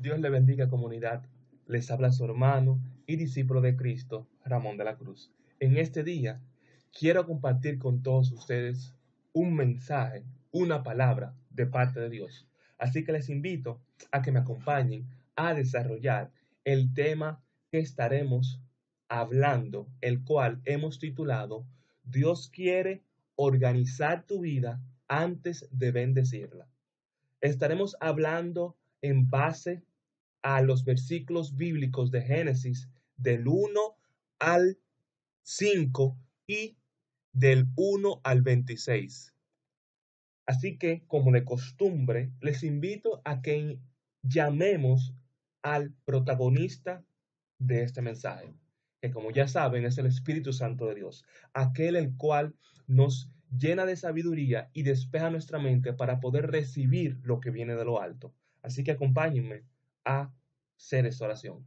Dios le bendiga comunidad. Les habla su hermano y discípulo de Cristo, Ramón de la Cruz. En este día quiero compartir con todos ustedes un mensaje, una palabra de parte de Dios. Así que les invito a que me acompañen a desarrollar el tema que estaremos hablando, el cual hemos titulado Dios quiere organizar tu vida antes de bendecirla. Estaremos hablando en base a los versículos bíblicos de Génesis del 1 al 5 y del 1 al 26. Así que, como de costumbre, les invito a que llamemos al protagonista de este mensaje, que como ya saben es el Espíritu Santo de Dios, aquel el cual nos llena de sabiduría y despeja nuestra mente para poder recibir lo que viene de lo alto. Así que acompáñenme a hacer esta oración.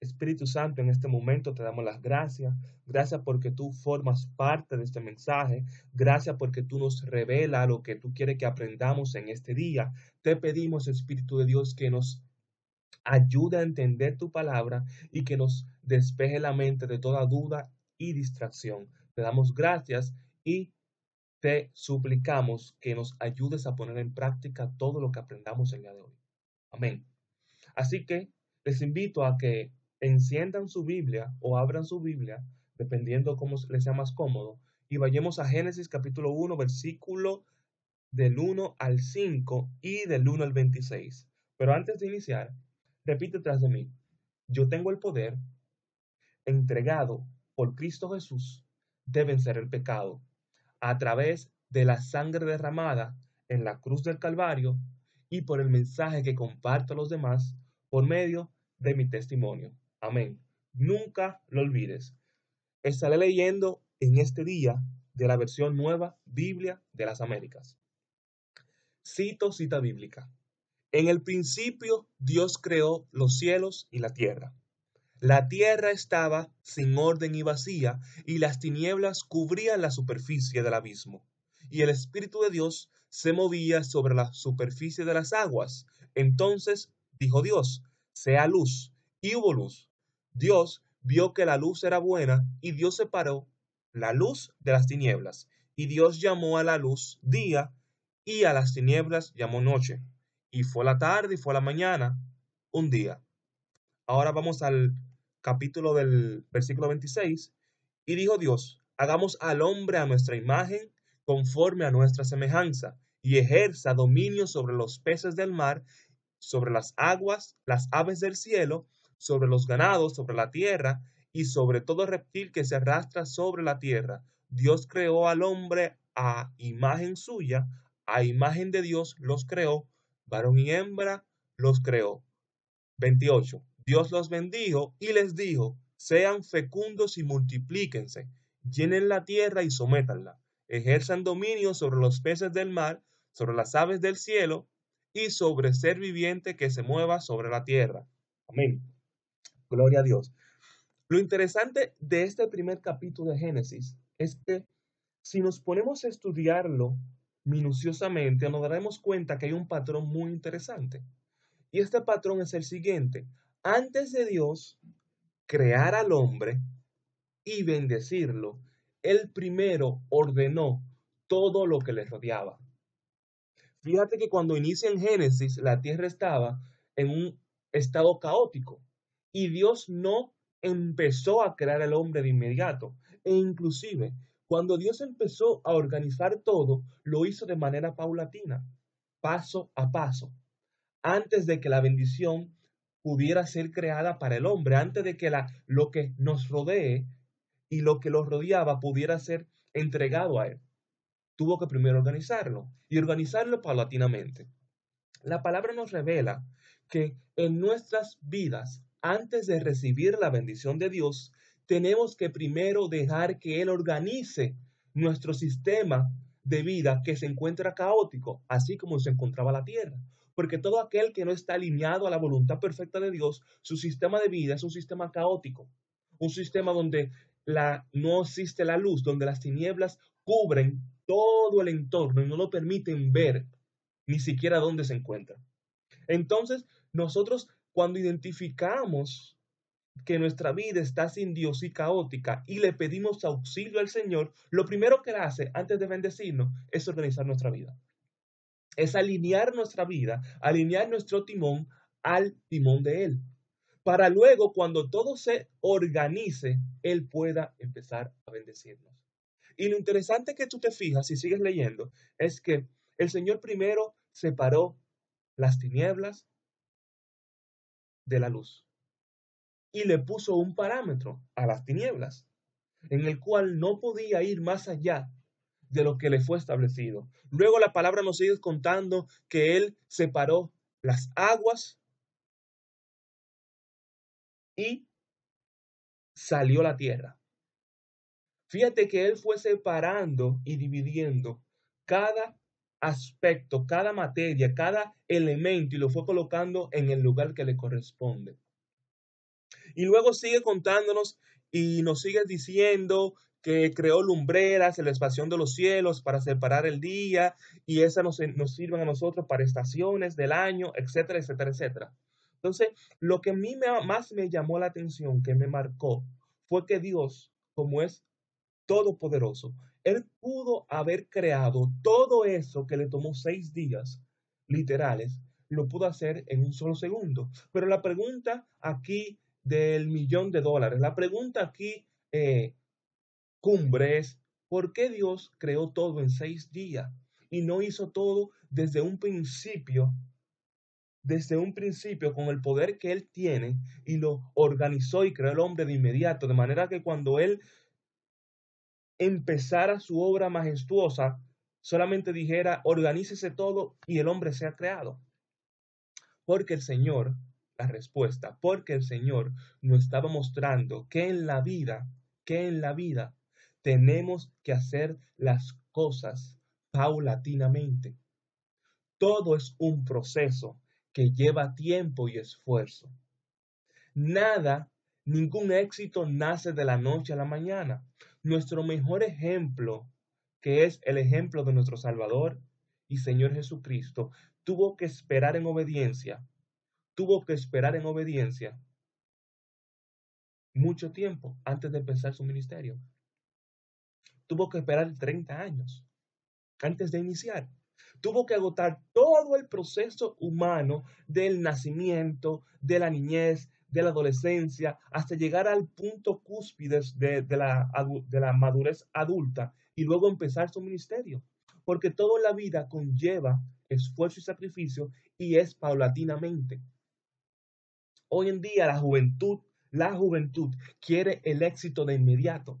Espíritu Santo, en este momento te damos las gracias. Gracias porque tú formas parte de este mensaje. Gracias porque tú nos revela lo que tú quieres que aprendamos en este día. Te pedimos, Espíritu de Dios, que nos ayude a entender tu palabra y que nos despeje la mente de toda duda y distracción. Te damos gracias y te suplicamos que nos ayudes a poner en práctica todo lo que aprendamos el día de hoy. Amén. Así que les invito a que enciendan su Biblia o abran su Biblia, dependiendo cómo les sea más cómodo, y vayamos a Génesis capítulo 1, versículo del 1 al 5 y del 1 al 26. Pero antes de iniciar, repite tras de mí, yo tengo el poder entregado por Cristo Jesús. De vencer el pecado. A través de la sangre derramada en la cruz del Calvario y por el mensaje que comparto a los demás por medio de mi testimonio. Amén. Nunca lo olvides. Estaré leyendo en este día de la versión nueva Biblia de las Américas. Cito cita bíblica. En el principio Dios creó los cielos y la tierra. La tierra estaba sin orden y vacía, y las tinieblas cubrían la superficie del abismo. Y el Espíritu de Dios se movía sobre la superficie de las aguas. Entonces dijo Dios, sea luz, y hubo luz. Dios vio que la luz era buena, y Dios separó la luz de las tinieblas. Y Dios llamó a la luz día, y a las tinieblas llamó noche. Y fue la tarde y fue la mañana, un día. Ahora vamos al capítulo del versículo 26, y dijo Dios, hagamos al hombre a nuestra imagen, conforme a nuestra semejanza, y ejerza dominio sobre los peces del mar, sobre las aguas, las aves del cielo, sobre los ganados, sobre la tierra, y sobre todo reptil que se arrastra sobre la tierra. Dios creó al hombre a imagen suya, a imagen de Dios los creó, varón y hembra los creó. 28. Dios los bendijo y les dijo, sean fecundos y multiplíquense, llenen la tierra y sométanla, ejerzan dominio sobre los peces del mar, sobre las aves del cielo y sobre ser viviente que se mueva sobre la tierra. Amén. Gloria a Dios. Lo interesante de este primer capítulo de Génesis es que si nos ponemos a estudiarlo minuciosamente, nos daremos cuenta que hay un patrón muy interesante. Y este patrón es el siguiente antes de Dios crear al hombre y bendecirlo, él primero ordenó todo lo que le rodeaba. Fíjate que cuando inicia en Génesis, la tierra estaba en un estado caótico y Dios no empezó a crear al hombre de inmediato. E inclusive, cuando Dios empezó a organizar todo, lo hizo de manera paulatina, paso a paso, antes de que la bendición pudiera ser creada para el hombre antes de que la, lo que nos rodee y lo que lo rodeaba pudiera ser entregado a él. Tuvo que primero organizarlo y organizarlo paulatinamente. La palabra nos revela que en nuestras vidas, antes de recibir la bendición de Dios, tenemos que primero dejar que Él organice nuestro sistema de vida que se encuentra caótico, así como se encontraba la tierra porque todo aquel que no está alineado a la voluntad perfecta de Dios, su sistema de vida es un sistema caótico, un sistema donde no existe la luz, donde las tinieblas cubren todo el entorno y no lo permiten ver ni siquiera dónde se encuentra. Entonces, nosotros cuando identificamos que nuestra vida está sin Dios y caótica y le pedimos auxilio al Señor, lo primero que hace antes de bendecirnos es organizar nuestra vida. Es alinear nuestra vida, alinear nuestro timón al timón de Él. Para luego, cuando todo se organice, Él pueda empezar a bendecirnos. Y lo interesante que tú te fijas, si sigues leyendo, es que el Señor primero separó las tinieblas de la luz y le puso un parámetro a las tinieblas, en el cual no podía ir más allá de lo que le fue establecido. Luego la palabra nos sigue contando que él separó las aguas y salió la tierra. Fíjate que él fue separando y dividiendo cada aspecto, cada materia, cada elemento y lo fue colocando en el lugar que le corresponde. Y luego sigue contándonos y nos sigue diciendo que creó lumbreras en la expansión de los cielos para separar el día y esas nos, nos sirven a nosotros para estaciones del año, etcétera, etcétera, etcétera. Entonces, lo que a mí más me llamó la atención, que me marcó, fue que Dios, como es todopoderoso, Él pudo haber creado todo eso que le tomó seis días literales, lo pudo hacer en un solo segundo. Pero la pregunta aquí del millón de dólares. La pregunta aquí, eh, cumbre, es, ¿por qué Dios creó todo en seis días y no hizo todo desde un principio, desde un principio con el poder que Él tiene y lo organizó y creó el hombre de inmediato, de manera que cuando Él empezara su obra majestuosa, solamente dijera, organícese todo y el hombre sea creado. Porque el Señor la respuesta, porque el Señor nos estaba mostrando que en la vida, que en la vida tenemos que hacer las cosas paulatinamente. Todo es un proceso que lleva tiempo y esfuerzo. Nada, ningún éxito nace de la noche a la mañana. Nuestro mejor ejemplo, que es el ejemplo de nuestro Salvador y Señor Jesucristo, tuvo que esperar en obediencia tuvo que esperar en obediencia mucho tiempo antes de empezar su ministerio. Tuvo que esperar 30 años antes de iniciar. Tuvo que agotar todo el proceso humano del nacimiento, de la niñez, de la adolescencia, hasta llegar al punto cúspide de, la, de la madurez adulta y luego empezar su ministerio. Porque toda la vida conlleva esfuerzo y sacrificio y es paulatinamente. Hoy en día la juventud, la juventud quiere el éxito de inmediato.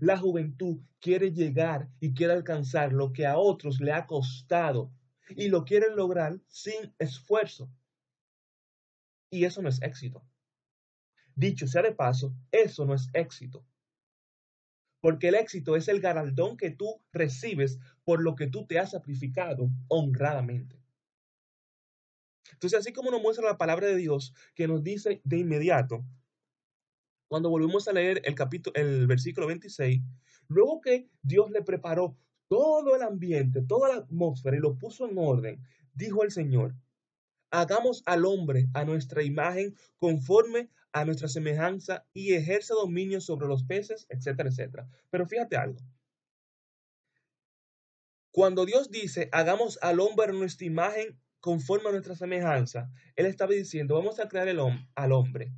La juventud quiere llegar y quiere alcanzar lo que a otros le ha costado y lo quieren lograr sin esfuerzo. Y eso no es éxito. Dicho sea de paso, eso no es éxito. Porque el éxito es el galardón que tú recibes por lo que tú te has sacrificado honradamente. Entonces, así como nos muestra la palabra de Dios, que nos dice de inmediato, cuando volvemos a leer el capítulo, el versículo 26, luego que Dios le preparó todo el ambiente, toda la atmósfera y lo puso en orden, dijo el Señor, hagamos al hombre a nuestra imagen conforme a nuestra semejanza y ejerce dominio sobre los peces, etcétera, etcétera. Pero fíjate algo. Cuando Dios dice, hagamos al hombre a nuestra imagen conforme a nuestra semejanza, él estaba diciendo, vamos a crear el al hombre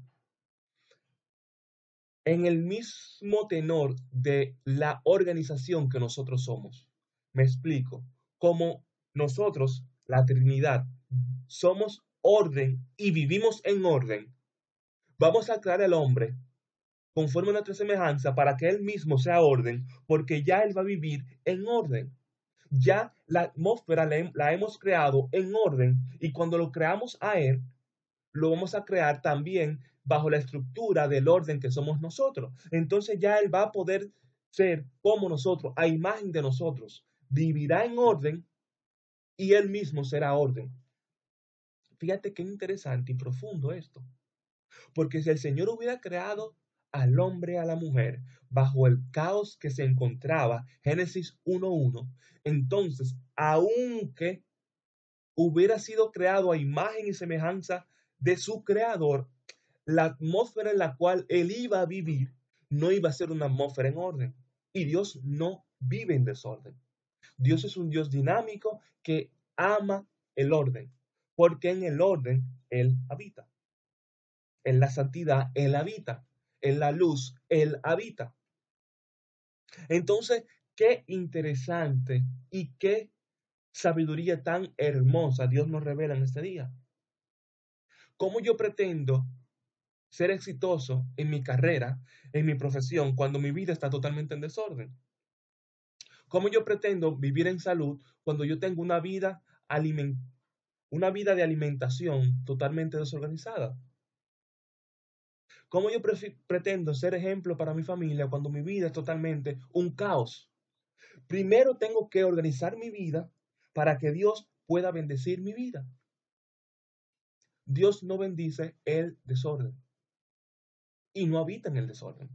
en el mismo tenor de la organización que nosotros somos. Me explico. Como nosotros, la Trinidad, somos orden y vivimos en orden, vamos a crear el hombre conforme a nuestra semejanza para que él mismo sea orden, porque ya él va a vivir en orden ya la atmósfera la, hemos creado en orden y cuando lo creamos a Él, lo vamos a crear también bajo la estructura del orden que somos nosotros. Entonces ya Él va a poder ser como nosotros, a imagen de nosotros. Vivirá en orden y Él mismo será orden. Fíjate qué interesante y profundo esto. Porque si el Señor hubiera creado al hombre a la mujer bajo el caos que se encontraba, Génesis 1.1, entonces, aunque hubiera sido creado a imagen y semejanza de su creador, la atmósfera en la cual él iba a vivir no iba a ser una atmósfera en orden. Y Dios no vive en desorden. Dios es un Dios dinámico que ama el orden, porque en el orden Él habita. En la santidad Él habita. En la luz Él habita. Entonces, qué interesante y qué sabiduría tan hermosa Dios nos revela en este día. ¿Cómo yo pretendo ser exitoso en mi carrera, en mi profesión, cuando mi vida está totalmente en desorden? ¿Cómo yo pretendo vivir en salud cuando yo tengo una vida, una vida de alimentación totalmente desorganizada? ¿Cómo yo pretendo ser ejemplo para mi familia cuando mi vida es totalmente un caos? Primero tengo que organizar mi vida para que Dios pueda bendecir mi vida. Dios no bendice el desorden y no habita en el desorden.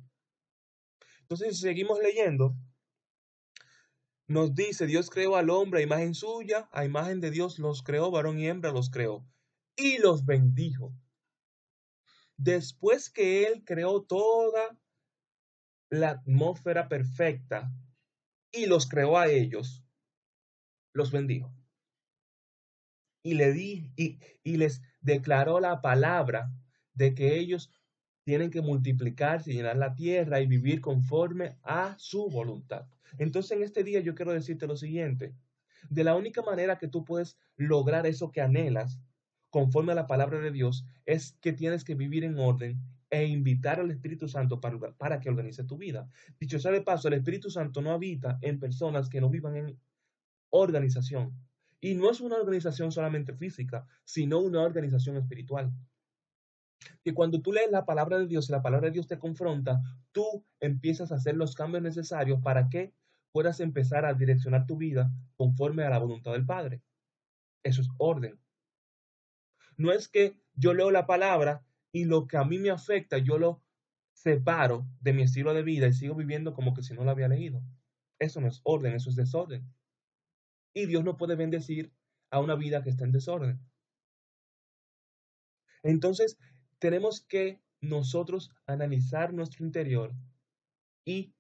Entonces, si seguimos leyendo, nos dice, Dios creó al hombre a imagen suya, a imagen de Dios los creó, varón y hembra los creó, y los bendijo. Después que Él creó toda la atmósfera perfecta y los creó a ellos, los bendijo. Y, le di, y, y les declaró la palabra de que ellos tienen que multiplicarse y llenar la tierra y vivir conforme a su voluntad. Entonces en este día yo quiero decirte lo siguiente. De la única manera que tú puedes lograr eso que anhelas conforme a la palabra de Dios es que tienes que vivir en orden e invitar al Espíritu Santo para, para que organice tu vida. Dicho sea de paso, el Espíritu Santo no habita en personas que no vivan en organización. Y no es una organización solamente física, sino una organización espiritual que cuando tú lees la palabra de Dios y la palabra de Dios te confronta, tú empiezas a hacer los cambios necesarios para que puedas empezar a direccionar tu vida conforme a la voluntad del Padre. Eso es orden. No es que yo leo la palabra y lo que a mí me afecta, yo lo separo de mi estilo de vida y sigo viviendo como que si no lo había leído. Eso no es orden, eso es desorden. Y Dios no puede bendecir a una vida que está en desorden. Entonces, tenemos que nosotros analizar nuestro interior y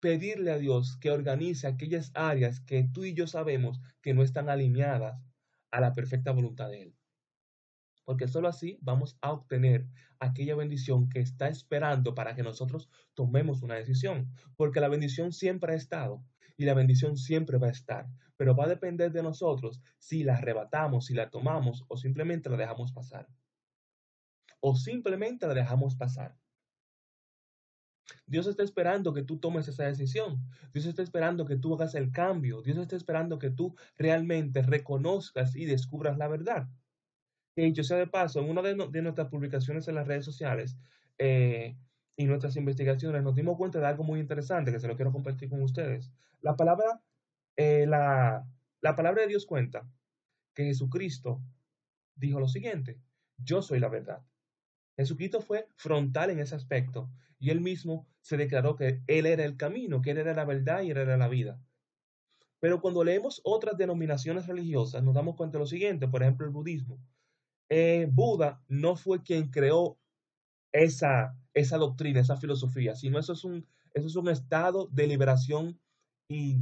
pedirle a Dios que organice aquellas áreas que tú y yo sabemos que no están alineadas a la perfecta voluntad de Él. Porque solo así vamos a obtener aquella bendición que está esperando para que nosotros tomemos una decisión. Porque la bendición siempre ha estado y la bendición siempre va a estar. Pero va a depender de nosotros si la arrebatamos, si la tomamos o simplemente la dejamos pasar o simplemente la dejamos pasar. Dios está esperando que tú tomes esa decisión. Dios está esperando que tú hagas el cambio. Dios está esperando que tú realmente reconozcas y descubras la verdad. Y yo sea de paso, en una de, nuestras publicaciones en las redes sociales eh, y nuestras investigaciones nos dimos cuenta de algo muy interesante que se lo quiero compartir con ustedes. La palabra, eh, la, la palabra de Dios cuenta que Jesucristo dijo lo siguiente, yo soy la verdad. Jesucristo fue frontal en ese aspecto y él mismo se declaró que él era el camino, que él era la verdad y él era la vida. Pero cuando leemos otras denominaciones religiosas nos damos cuenta de lo siguiente, por ejemplo el budismo. Eh, Buda no fue quien creó esa, esa doctrina, esa filosofía, sino eso es un, eso es un estado de liberación y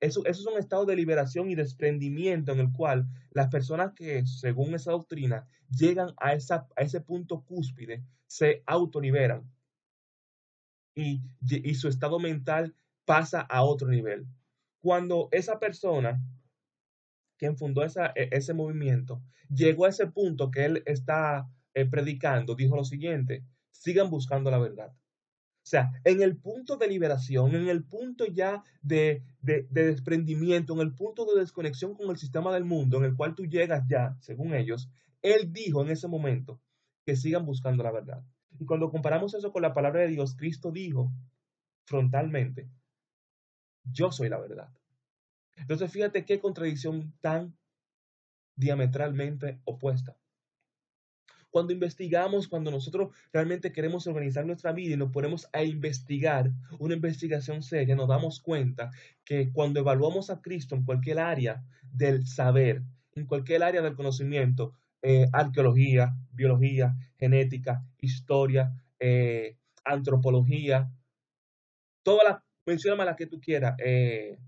eso, es un estado de liberación y desprendimiento en el cual las personas que, según esa doctrina, llegan a, esa, a ese punto cúspide, se autoliberan y, su estado mental pasa a otro nivel. Cuando esa persona, quien fundó esa, e, ese movimiento, llegó a ese punto que él está eh, predicando, dijo lo siguiente, sigan buscando la verdad. O sea, en el punto de liberación, en el punto ya de, de, desprendimiento, en el punto de desconexión con el sistema del mundo, en el cual tú llegas ya, según ellos, Él dijo en ese momento que sigan buscando la verdad. Y cuando comparamos eso con la palabra de Dios, Cristo dijo frontalmente, yo soy la verdad. Entonces, fíjate qué contradicción tan diametralmente opuesta. Cuando investigamos, cuando nosotros realmente queremos organizar nuestra vida y nos ponemos a investigar una investigación seria, nos damos cuenta que cuando evaluamos a Cristo en cualquier área del saber, en cualquier área del conocimiento, eh, arqueología, biología, genética, historia, eh, antropología, todas las, mencióname las que tú quieras, eh,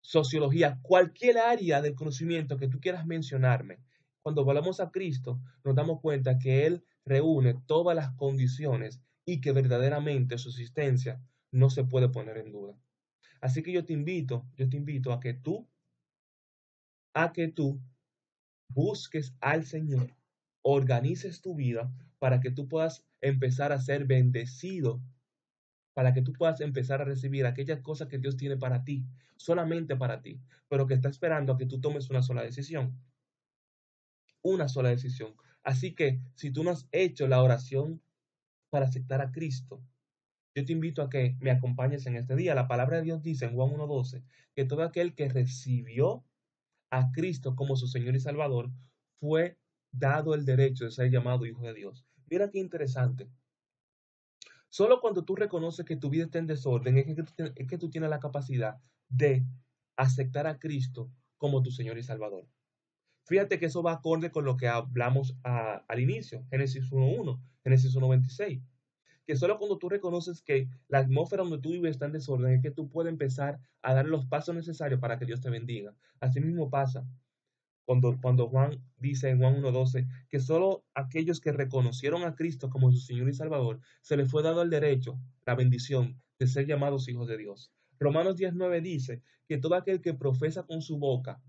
sociología, cualquier área del conocimiento que tú quieras mencionarme. Cuando volvamos a Cristo, nos damos cuenta que Él reúne todas las condiciones y que verdaderamente su existencia no se puede poner en duda. Así que yo te invito, yo te invito a que tú, a que tú busques al Señor, organices tu vida para que tú puedas empezar a ser bendecido, para que tú puedas empezar a recibir aquellas cosas que Dios tiene para ti, solamente para ti, pero que está esperando a que tú tomes una sola decisión. Una sola decisión. Así que si tú no has hecho la oración para aceptar a Cristo, yo te invito a que me acompañes en este día. La palabra de Dios dice en Juan 1.12 que todo aquel que recibió a Cristo como su Señor y Salvador, fue dado el derecho de ser llamado hijo de Dios. Mira qué interesante. Solo cuando tú reconoces que tu vida está en desorden es que, tú, tienes la capacidad de aceptar a Cristo como tu Señor y Salvador. Fíjate que eso va acorde con lo que hablamos al inicio, Génesis 1.1, Génesis 1.26 que solo cuando tú reconoces que la atmósfera donde tú vives está en desorden es que tú puedes empezar a dar los pasos necesarios para que Dios te bendiga. Así mismo pasa cuando, cuando Juan dice en Juan 1.12 que solo aquellos que reconocieron a Cristo como su Señor y Salvador se les fue dado el derecho, la bendición de ser llamados hijos de Dios. Romanos 19 dice que todo aquel que profesa con su boca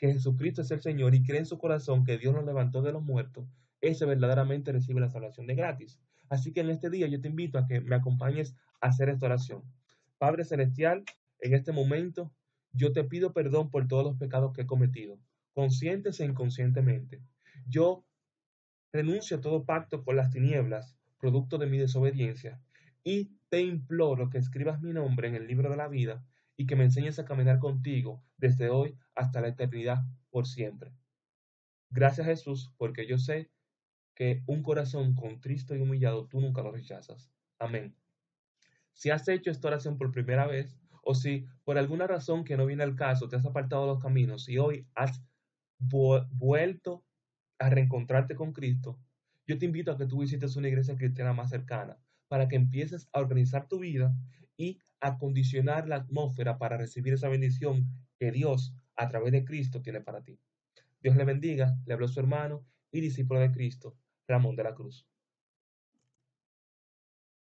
que Jesucristo es el Señor y cree en su corazón que Dios nos levantó de los muertos, ese verdaderamente recibe la salvación de gratis. Así que en este día yo te invito a que me acompañes a hacer esta oración. Padre Celestial, en este momento yo te pido perdón por todos los pecados que he cometido, conscientes e inconscientemente. Yo renuncio a todo pacto con las tinieblas, producto de mi desobediencia, y te imploro que escribas mi nombre en el libro de la vida y que me enseñes a caminar contigo desde hoy hasta la eternidad por siempre. Gracias Jesús, porque yo sé que un corazón contristo y humillado tú nunca lo rechazas. Amén. Si has hecho esta oración por primera vez, o si por alguna razón que no viene al caso te has apartado de los caminos y hoy has vuelto a reencontrarte con Cristo, yo te invito a que tú visites una iglesia cristiana más cercana para que empieces a organizar tu vida y a condicionar la atmósfera para recibir esa bendición que Dios a través de Cristo tiene para ti. Dios le bendiga, le habló su hermano y discípulo de Cristo, Ramón de la Cruz.